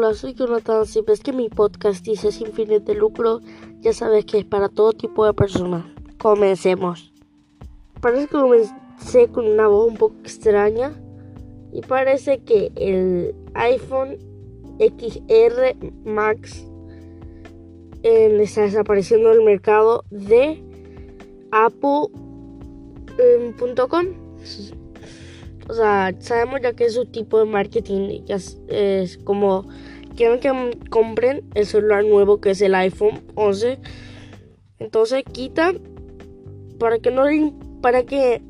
Hola, soy Jonathan. Si ves que mi podcast dice sin fines de lucro, ya sabes que es para todo tipo de personas. Comencemos. Parece que comencé con una voz un poco extraña y parece que el iPhone XR Max está desapareciendo del mercado de Apple.com. O sea, sabemos ya que es su tipo de marketing ya es, como quieren que compren el celular nuevo que es el iPhone 11. Entonces quita para que no para que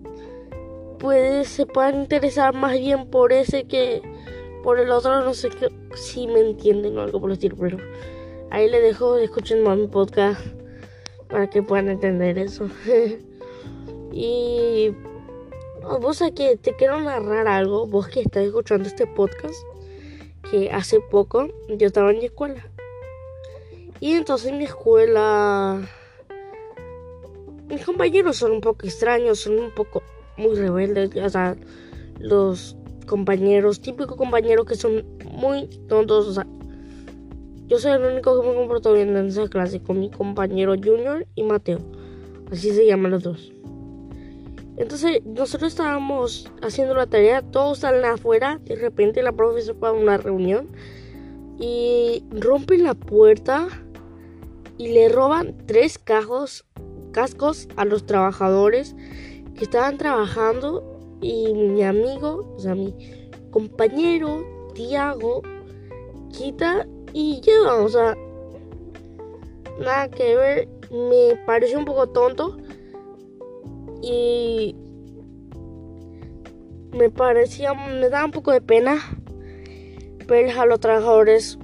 pues, se puedan interesar más bien por ese que por el otro. No sé si me entienden o algo por el estilo, pero ahí le dejo escuchen más mi podcast para que puedan entender eso. y vos aquí te quiero narrar algo, vos que estás escuchando este podcast, que hace poco yo estaba en mi escuela. Y entonces en mi escuela, mis compañeros son un poco extraños, son un poco muy rebeldes, o sea, los compañeros, típicos compañeros que son muy tontos, o sea, yo soy el único que me comportó bien en esa clase con mi compañero Junior y Mateo, así se llaman los dos. Entonces nosotros estábamos haciendo la tarea, todos salen afuera, de repente la profesora va a una reunión y rompen la puerta y le roban tres cajos, cascos a los trabajadores que estaban trabajando y mi amigo, o sea, mi compañero Tiago, quita y lleva, o sea, nada que ver, me pareció un poco tonto y me parecía, me daba un poco de pena ver a los trabajadores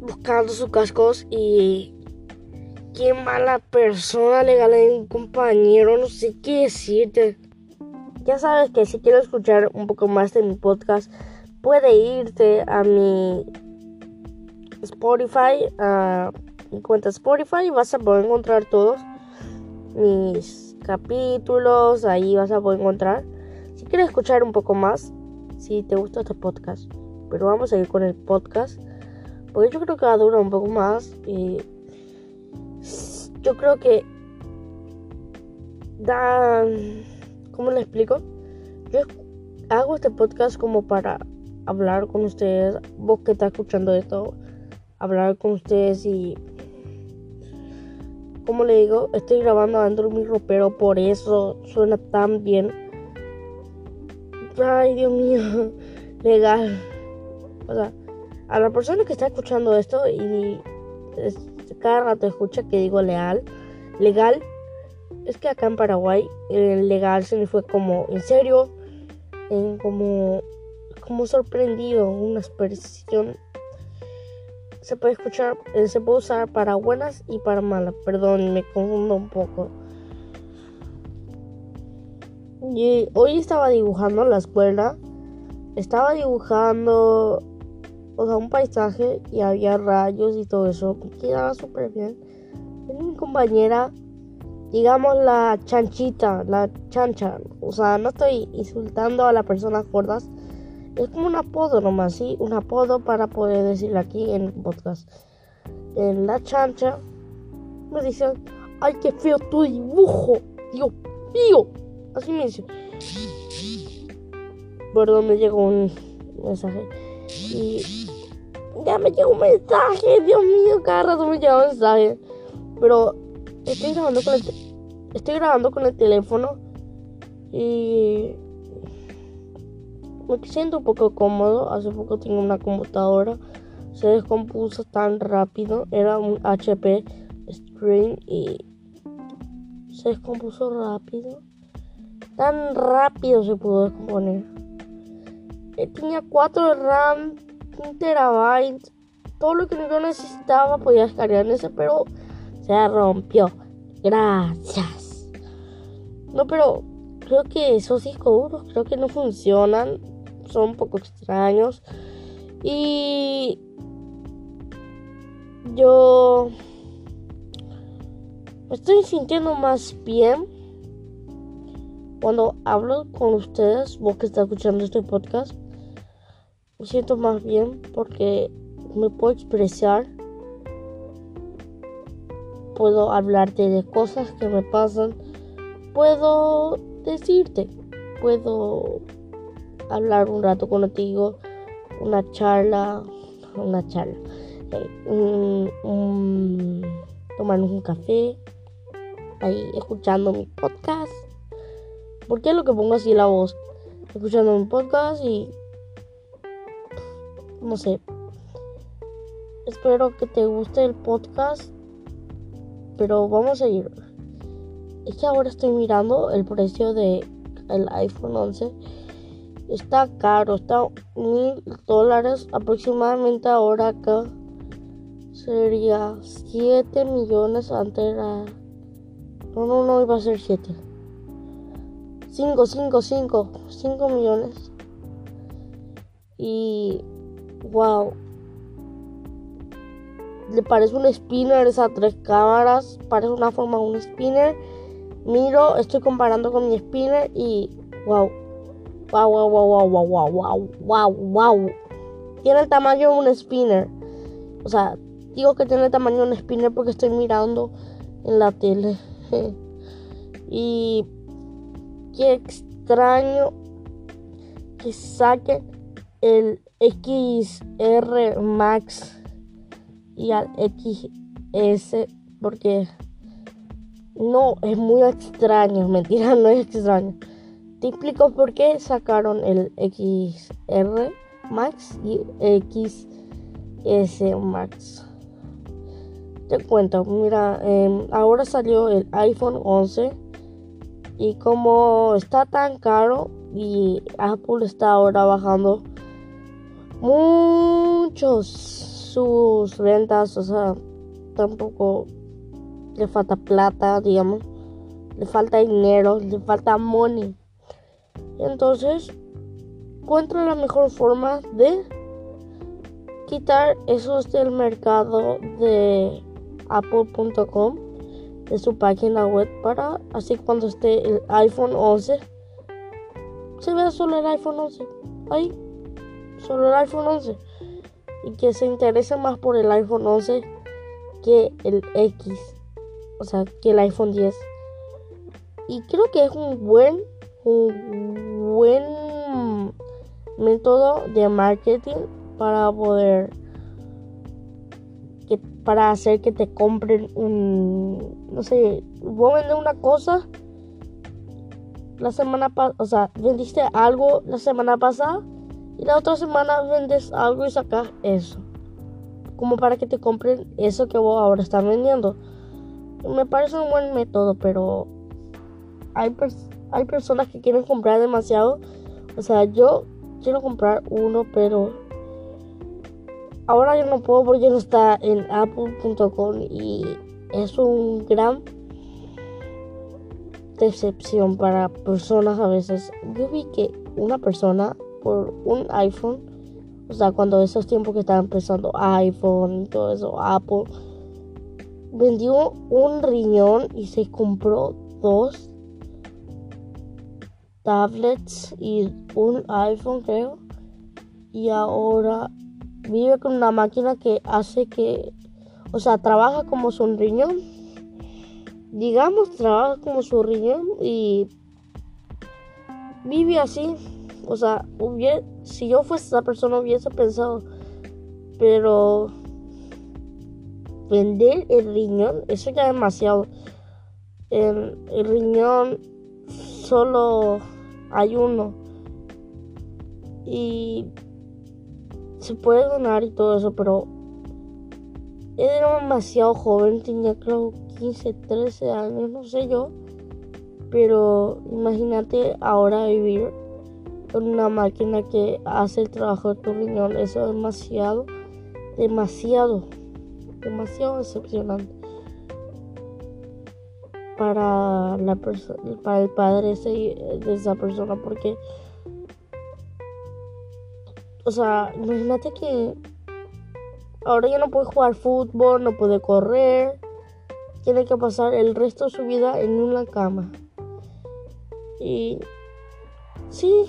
buscando sus cascos y qué mala persona le gané un compañero, no sé qué decirte. Ya sabes que si quieres escuchar un poco más de mi podcast, puede irte a mi Spotify, a mi cuenta Spotify y vas a poder encontrar todos mis capítulos, ahí vas a poder encontrar. Si quieres escuchar un poco más, si te gusta este podcast, pero vamos a ir con el podcast, porque yo creo que va a durar un poco más. Y yo creo que da, ¿cómo le explico? Yo hago este podcast como para hablar con ustedes, vos que estás escuchando esto, hablar con ustedes y como le digo, estoy grabando adentro de mi ropero, por eso suena tan bien. Ay, Dios mío, legal. O sea, a la persona que está escuchando esto y cada rato escucha que digo leal, legal, es que acá en Paraguay el legal se me fue como en serio, en como, como sorprendido, una expresión se puede escuchar, eh, se puede usar para buenas y para malas. Perdón, me confundo un poco. Y hoy estaba dibujando la escuela. Estaba dibujando, o sea, un paisaje y había rayos y todo eso. Quedaba súper bien. mi compañera, digamos la chanchita, la chancha. O sea, no estoy insultando a las personas gordas es como un apodo nomás, ¿sí? Un apodo para poder decirlo aquí en el podcast. En la chancha me dicen, ay, qué feo tu dibujo. Dios mío. Así me dicen. Perdón, me llegó un mensaje. Y ya me llegó un mensaje. Dios mío, cada rato me llega un mensaje. Pero estoy grabando con el, estoy grabando con el teléfono. Y me siento un poco cómodo. Hace poco tengo una computadora. Se descompuso tan rápido. Era un HP Screen y se descompuso rápido. Tan rápido se pudo descomponer. Eh, tenía 4 RAM, 1 terabyte. Todo lo que yo necesitaba podía descargar en ese, pero se rompió. Gracias. No, pero creo que esos discos duros creo que no funcionan son un poco extraños. Y yo me estoy sintiendo más bien cuando hablo con ustedes, vos que estás escuchando este podcast. Me siento más bien porque me puedo expresar. Puedo hablarte de cosas que me pasan. Puedo decirte. Puedo hablar un rato contigo. Una charla. Una charla. Eh, tomarnos un café. Ahí escuchando mi podcast. ¿Por qué es lo que pongo así la voz? Escuchando mi podcast y no sé. Espero que te guste el podcast. Pero vamos a ir. Es que ahora estoy mirando el precio de el iPhone 11. Está caro, está mil dólares aproximadamente ahora acá. Sería 7 millones antes era... No, no, no iba a ser 7. 5, 5, 5. 5 millones. Y Wow. Le parece un spinner esas tres cámaras. Parece una forma de un spinner. Miro, estoy comparando con mi spinner y wow. Wow, wow, wow, wow, wow, wow, wow, wow. Tiene el tamaño de un spinner. O sea, digo que tiene el tamaño de un spinner porque estoy mirando en la tele. y qué extraño que saquen el XR Max y al XS porque no es muy extraño, mentira, no es extraño. Te explico por qué sacaron el XR Max y XS Max. Te cuento, mira, em, ahora salió el iPhone 11 y como está tan caro y Apple está ahora bajando muchos sus ventas, o sea, tampoco le falta plata, digamos, le falta dinero, le falta money. Entonces, encuentra la mejor forma de quitar esos del mercado de apple.com de su página web para así cuando esté el iPhone 11 se vea solo el iPhone 11 ahí solo el iPhone 11 y que se interese más por el iPhone 11 que el X, o sea, que el iPhone 10. Y creo que es un buen, un buen método de marketing para poder que, para hacer que te compren un no sé, vos vender una cosa la semana pasada, o sea, vendiste algo la semana pasada y la otra semana vendes algo y sacas eso. Como para que te compren eso que vos ahora estás vendiendo. Me parece un buen método, pero hay, hay personas que quieren comprar demasiado. O sea, yo quiero comprar uno, pero ahora yo no puedo porque no está en apple.com y es un gran decepción para personas a veces. Yo vi que una persona por un iPhone. O sea, cuando esos tiempos que estaban empezando iPhone y todo eso, Apple vendió un riñón y se compró dos tablets y un iPhone, creo. Y ahora vive con una máquina que hace que, o sea, trabaja como su riñón. Digamos, trabaja como su riñón y vive así o sea, si yo fuese esa persona hubiese pensado, pero vender el riñón, eso ya es demasiado. El, el riñón solo hay uno. Y se puede donar y todo eso, pero era demasiado joven, tenía creo 15, 13 años, no sé yo. Pero imagínate ahora vivir con una máquina que hace el trabajo de tu riñón. Eso es demasiado, demasiado, demasiado decepcionante para la para el padre de esa persona porque o sea imagínate que ahora ya no puede jugar fútbol no puede correr tiene que pasar el resto de su vida en una cama y sí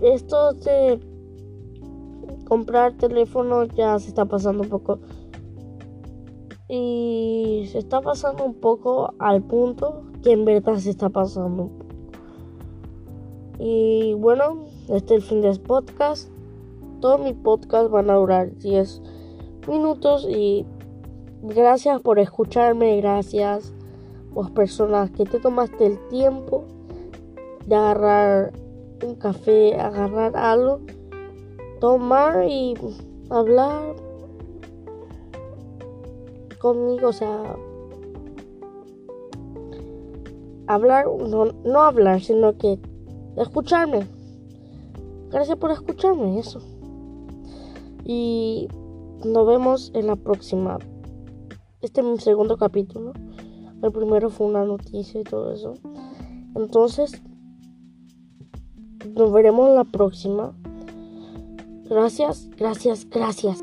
esto de comprar teléfono ya se está pasando un poco. Y se está pasando un poco al punto que en verdad se está pasando un poco. Y bueno, este es el fin de este podcast. Todos mis podcasts van a durar 10 minutos y gracias por escucharme, gracias vos personas que te tomaste el tiempo de agarrar un café, agarrar algo, tomar y hablar conmigo, o sea, hablar, no, no hablar, sino que escucharme. Gracias por escucharme, eso. Y nos vemos en la próxima. Este es mi segundo capítulo. El primero fue una noticia y todo eso. Entonces, nos veremos en la próxima. Gracias, gracias, gracias.